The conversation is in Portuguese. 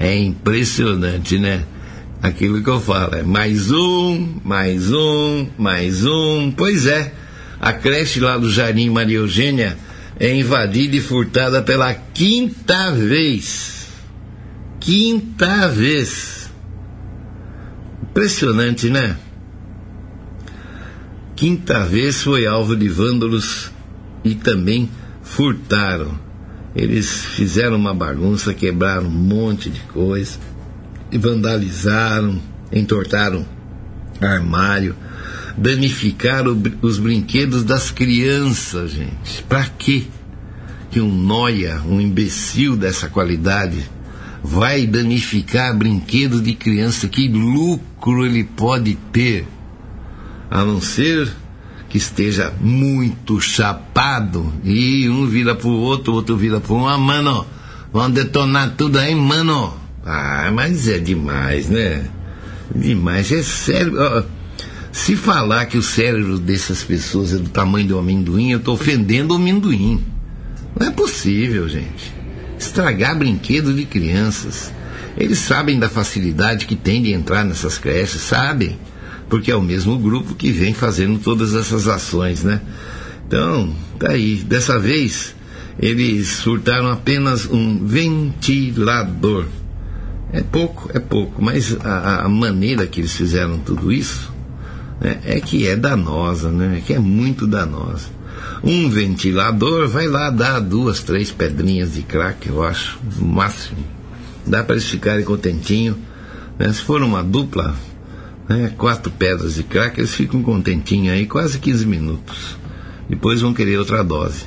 É impressionante, né? Aquilo que eu falo, é mais um, mais um, mais um. Pois é, a creche lá do Jardim Maria Eugênia é invadida e furtada pela quinta vez. Quinta vez. Impressionante, né? Quinta vez foi alvo de vândalos e também furtaram. Eles fizeram uma bagunça, quebraram um monte de coisa, vandalizaram, entortaram armário, danificaram os brinquedos das crianças, gente. Para quê? Que um noia, um imbecil dessa qualidade, vai danificar brinquedos de criança? Que lucro ele pode ter? A não ser que esteja muito chapado e um vira pro outro, outro vira pro um, ah, mano, vão detonar tudo aí, mano. Ah, mas é demais, né? Demais, é sério. Se falar que o cérebro dessas pessoas é do tamanho do amendoim, eu estou ofendendo o amendoim. Não é possível, gente. Estragar brinquedos de crianças. Eles sabem da facilidade que tem de entrar nessas creches, sabem porque é o mesmo grupo que vem fazendo todas essas ações, né? Então, tá aí. Dessa vez, eles surtaram apenas um ventilador. É pouco, é pouco, mas a, a maneira que eles fizeram tudo isso né, é que é danosa, né? É que é muito danosa. Um ventilador vai lá dar duas, três pedrinhas de crack, eu acho, no máximo. Dá para eles ficarem contentinhos. Né? Se for uma dupla, né, quatro pedras de crack, eles ficam contentinhos aí quase 15 minutos. Depois vão querer outra dose.